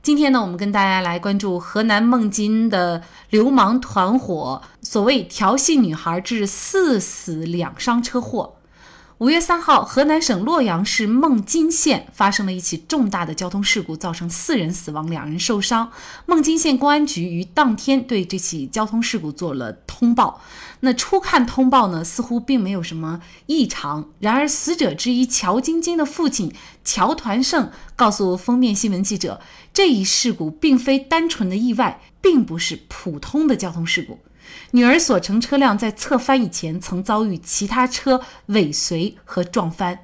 今天呢，我们跟大家来关注河南孟津的流氓团伙所谓调戏女孩致四死两伤车祸。五月三号，河南省洛阳市孟津县发生了一起重大的交通事故，造成四人死亡，两人受伤。孟津县公安局于当天对这起交通事故做了通报。那初看通报呢，似乎并没有什么异常。然而，死者之一乔晶晶的父亲乔团胜告诉封面新闻记者，这一事故并非单纯的意外，并不是普通的交通事故。女儿所乘车辆在侧翻以前，曾遭遇其他车尾随和撞翻。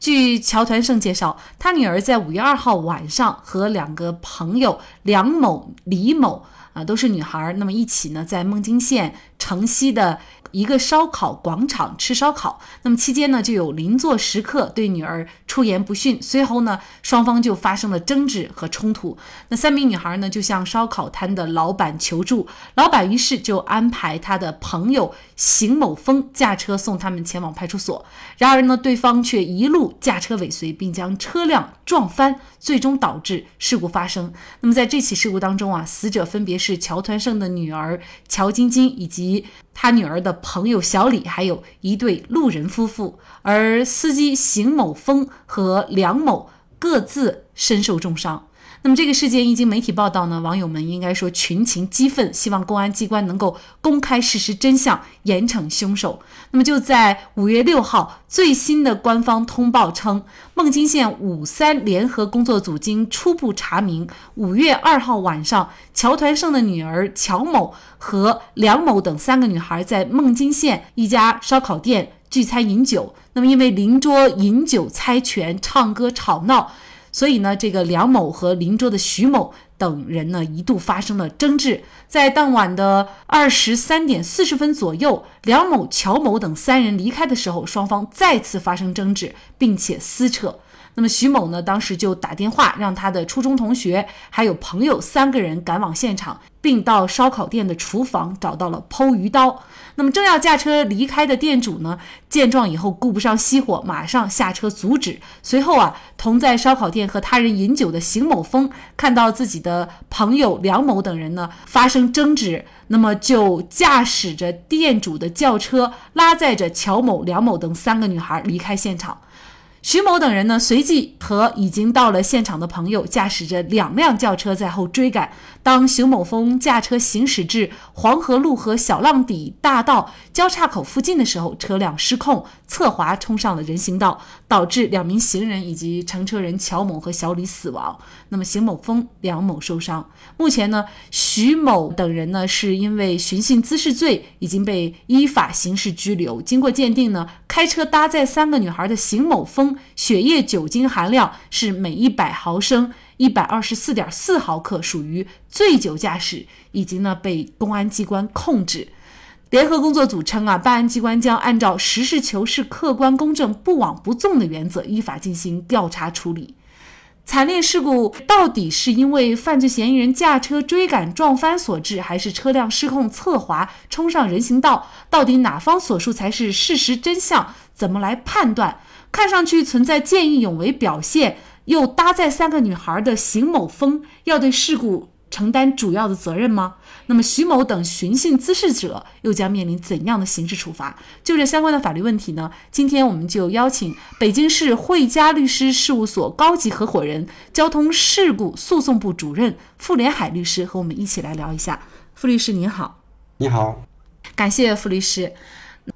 据乔团胜介绍，他女儿在五月二号晚上和两个朋友梁某、李某啊，都是女孩，那么一起呢，在孟津县城西的。一个烧烤广场吃烧烤，那么期间呢，就有邻座食客对女儿出言不逊，随后呢，双方就发生了争执和冲突。那三名女孩呢，就向烧烤摊的老板求助，老板于是就安排他的朋友邢某峰驾车送他们前往派出所。然而呢，对方却一路驾车尾随，并将车辆撞翻，最终导致事故发生。那么在这起事故当中啊，死者分别是乔团胜的女儿乔晶晶以及。他女儿的朋友小李，还有一对路人夫妇，而司机邢某峰和梁某各自身受重伤。那么这个事件一经媒体报道呢，网友们应该说群情激愤，希望公安机关能够公开事实真相，严惩凶手。那么就在五月六号，最新的官方通报称，孟津县五三联合工作组经初步查明，五月二号晚上，乔团胜的女儿乔某和梁某等三个女孩在孟津县一家烧烤店聚餐饮酒，那么因为邻桌饮酒猜拳、唱歌吵闹。所以呢，这个梁某和邻桌的徐某等人呢，一度发生了争执。在当晚的二十三点四十分左右，梁某、乔某等三人离开的时候，双方再次发生争执，并且撕扯。那么徐某呢，当时就打电话让他的初中同学还有朋友三个人赶往现场。并到烧烤店的厨房找到了剖鱼刀。那么正要驾车离开的店主呢，见状以后顾不上熄火，马上下车阻止。随后啊，同在烧烤店和他人饮酒的邢某峰看到自己的朋友梁某等人呢发生争执，那么就驾驶着店主的轿车，拉载着乔某、梁某等三个女孩离开现场。徐某等人呢，随即和已经到了现场的朋友驾驶着两辆轿车在后追赶。当邢某峰驾车行驶至黄河路和小浪底大道交叉口附近的时候，车辆失控侧滑冲上了人行道，导致两名行人以及乘车人乔某和小李死亡。那么邢某峰、梁某受伤。目前呢，徐某等人呢是因为寻衅滋事罪已经被依法刑事拘留。经过鉴定呢，开车搭载三个女孩的邢某峰。血液酒精含量是每一百毫升一百二十四点四毫克，属于醉酒驾驶，已经呢被公安机关控制。联合工作组称啊，办案机关将按照实事求是、客观公正、不枉不纵的原则，依法进行调查处理。惨烈事故到底是因为犯罪嫌疑人驾车追赶撞翻所致，还是车辆失控侧滑冲上人行道？到底哪方所述才是事实真相？怎么来判断？看上去存在见义勇为表现，又搭载三个女孩的邢某峰要对事故承担主要的责任吗？那么徐某等寻衅滋事者又将面临怎样的刑事处罚？就这相关的法律问题呢？今天我们就邀请北京市汇佳律师事务所高级合伙人、交通事故诉讼部主任傅连海律师和我们一起来聊一下。傅律师您好，你好，感谢傅律师。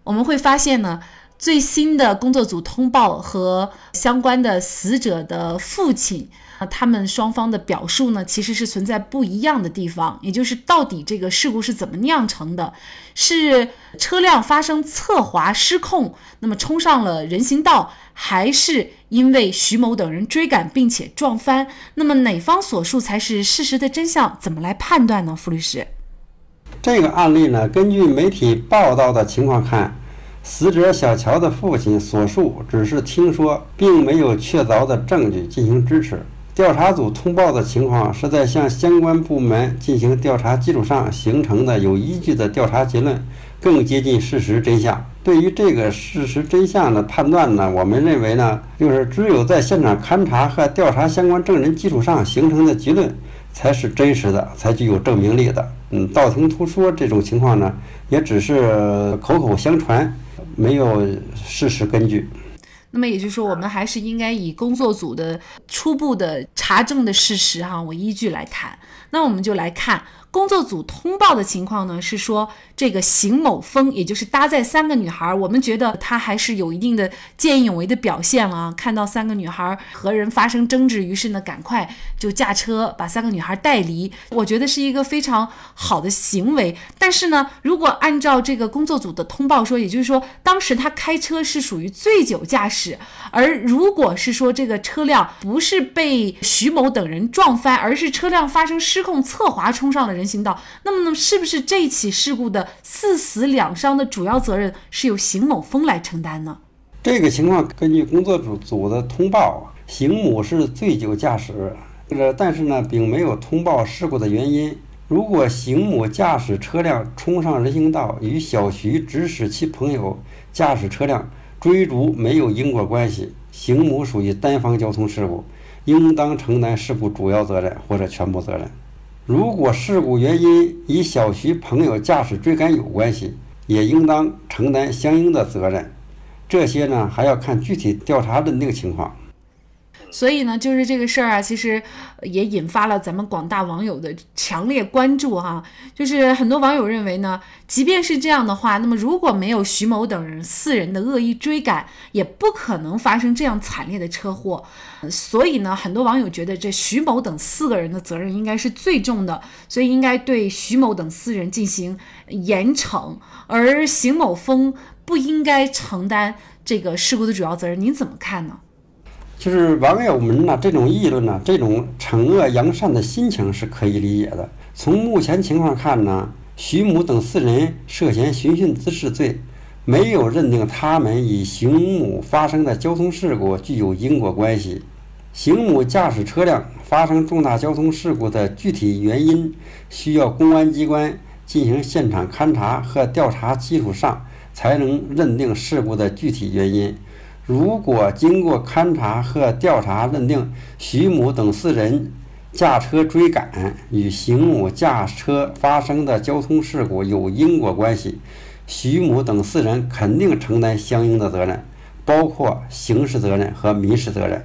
我们会发现呢。最新的工作组通报和相关的死者的父亲啊，他们双方的表述呢，其实是存在不一样的地方。也就是到底这个事故是怎么酿成的？是车辆发生侧滑失控，那么冲上了人行道，还是因为徐某等人追赶并且撞翻？那么哪方所述才是事实的真相？怎么来判断呢？傅律师，这个案例呢，根据媒体报道的情况看。死者小乔的父亲所述只是听说，并没有确凿的证据进行支持。调查组通报的情况是在向相关部门进行调查基础上形成的有依据的调查结论，更接近事实真相。对于这个事实真相的判断呢，我们认为呢，就是只有在现场勘查和调查相关证人基础上形成的结论才是真实的，才具有证明力的。嗯，道听途说这种情况呢，也只是口口相传。没有事实根据，那么也就是说，我们还是应该以工作组的初步的查证的事实哈为依据来看。那我们就来看。工作组通报的情况呢，是说这个邢某峰，也就是搭载三个女孩，我们觉得他还是有一定的见义勇为的表现了啊。看到三个女孩和人发生争执，于是呢，赶快就驾车把三个女孩带离，我觉得是一个非常好的行为。但是呢，如果按照这个工作组的通报说，也就是说当时他开车是属于醉酒驾驶，而如果是说这个车辆不是被徐某等人撞翻，而是车辆发生失控侧滑冲上了。人行道，那么呢，是不是这起事故的四死两伤的主要责任是由邢某峰来承担呢？这个情况根据工作组组的通报，邢某是醉酒驾驶，呃，但是呢，并没有通报事故的原因。如果邢某驾驶车辆冲上人行道，与小徐指使其朋友驾驶车辆追逐没有因果关系，邢某属于单方交通事故，应当承担事故主要责任或者全部责任。如果事故原因与小徐朋友驾驶追赶有关系，也应当承担相应的责任。这些呢，还要看具体调查认定情况。所以呢，就是这个事儿啊，其实也引发了咱们广大网友的强烈关注哈。就是很多网友认为呢，即便是这样的话，那么如果没有徐某等人四人的恶意追赶，也不可能发生这样惨烈的车祸。所以呢，很多网友觉得这徐某等四个人的责任应该是最重的，所以应该对徐某等四人进行严惩，而邢某峰不应该承担这个事故的主要责任。您怎么看呢？就是网友们呢，这种议论呢，这种惩恶扬善的心情是可以理解的。从目前情况看呢，徐某等四人涉嫌寻衅滋事罪，没有认定他们与邢某发生的交通事故具有因果关系。邢某驾驶车辆发生重大交通事故的具体原因，需要公安机关进行现场勘查和调查基础上，才能认定事故的具体原因。如果经过勘查和调查认定徐某等四人驾车追赶与邢某驾车发生的交通事故有因果关系，徐某等四人肯定承担相应的责任，包括刑事责任和民事责任。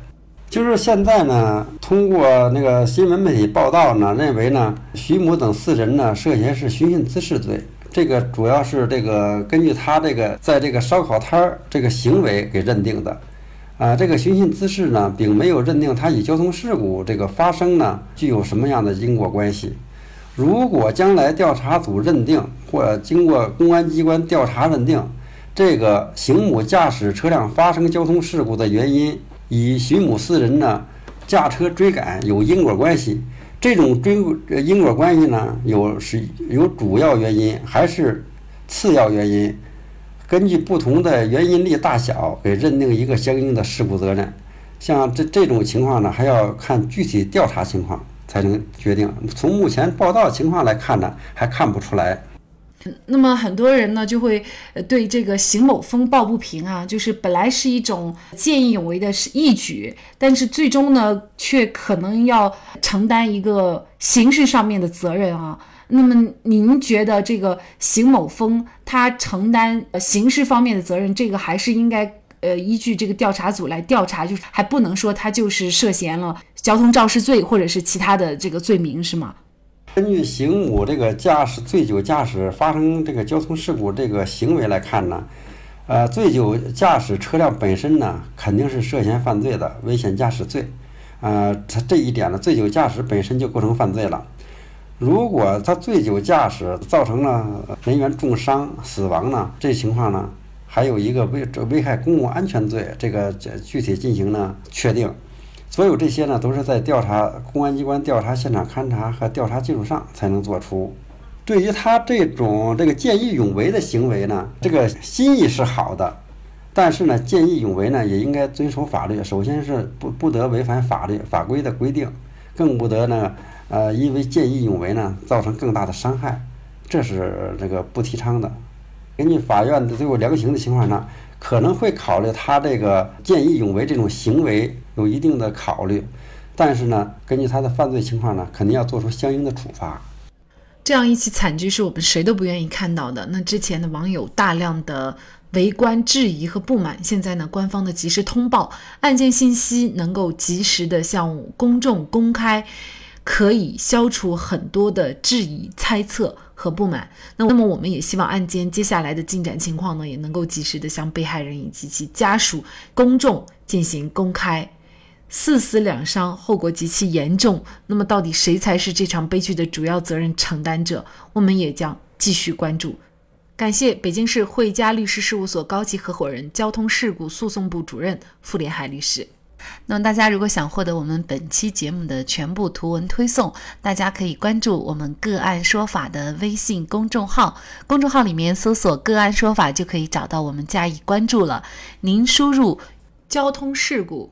就是现在呢，通过那个新闻媒体报道呢，认为呢，徐某等四人呢涉嫌是寻衅滋事罪。这个主要是这个根据他这个在这个烧烤摊儿这个行为给认定的，啊，这个寻衅滋事呢，并没有认定他与交通事故这个发生呢具有什么样的因果关系。如果将来调查组认定或经过公安机关调查认定，这个邢某驾驶车辆发生交通事故的原因与徐某四人呢驾车追赶有因果关系。这种追因果关系呢，有是有主要原因还是次要原因？根据不同的原因力大小，给认定一个相应的事故责任。像这这种情况呢，还要看具体调查情况才能决定。从目前报道情况来看呢，还看不出来。那么很多人呢就会对这个邢某峰抱不平啊，就是本来是一种见义勇为的是义举，但是最终呢却可能要承担一个刑事上面的责任啊。那么您觉得这个邢某峰他承担刑事方面的责任，这个还是应该呃依据这个调查组来调查，就是还不能说他就是涉嫌了交通肇事罪或者是其他的这个罪名，是吗？根据邢某这个驾驶醉酒驾驶发生这个交通事故这个行为来看呢，呃，醉酒驾驶车辆本身呢肯定是涉嫌犯罪的危险驾驶罪，呃，他这一点呢，醉酒驾驶本身就构成犯罪了。如果他醉酒驾驶造成了人员重伤死亡呢，这情况呢，还有一个危危害公共安全罪，这个具体进行呢确定。所有这些呢，都是在调查公安机关调查现场勘查和调查基础上才能做出。对于他这种这个见义勇为的行为呢，这个心意是好的，但是呢，见义勇为呢也应该遵守法律。首先是不不得违反法律法规的规定，更不得呢呃因为见义勇为呢造成更大的伤害，这是这个不提倡的。根据法院的最后量刑的情况呢，可能会考虑他这个见义勇为这种行为有一定的考虑，但是呢，根据他的犯罪情况呢，肯定要做出相应的处罚。这样一起惨剧是我们谁都不愿意看到的。那之前的网友大量的围观、质疑和不满，现在呢，官方的及时通报案件信息，能够及时的向公众公开，可以消除很多的质疑、猜测和不满。那那么，我们也希望案件接下来的进展情况呢，也能够及时的向被害人以及其家属、公众进行公开。四死两伤，后果极其严重。那么，到底谁才是这场悲剧的主要责任承担者？我们也将继续关注。感谢北京市汇佳律师事务所高级合伙人、交通事故诉讼部主任傅连海律师。那么，大家如果想获得我们本期节目的全部图文推送，大家可以关注我们“个案说法”的微信公众号，公众号里面搜索“个案说法”就可以找到我们加以关注了。您输入“交通事故”。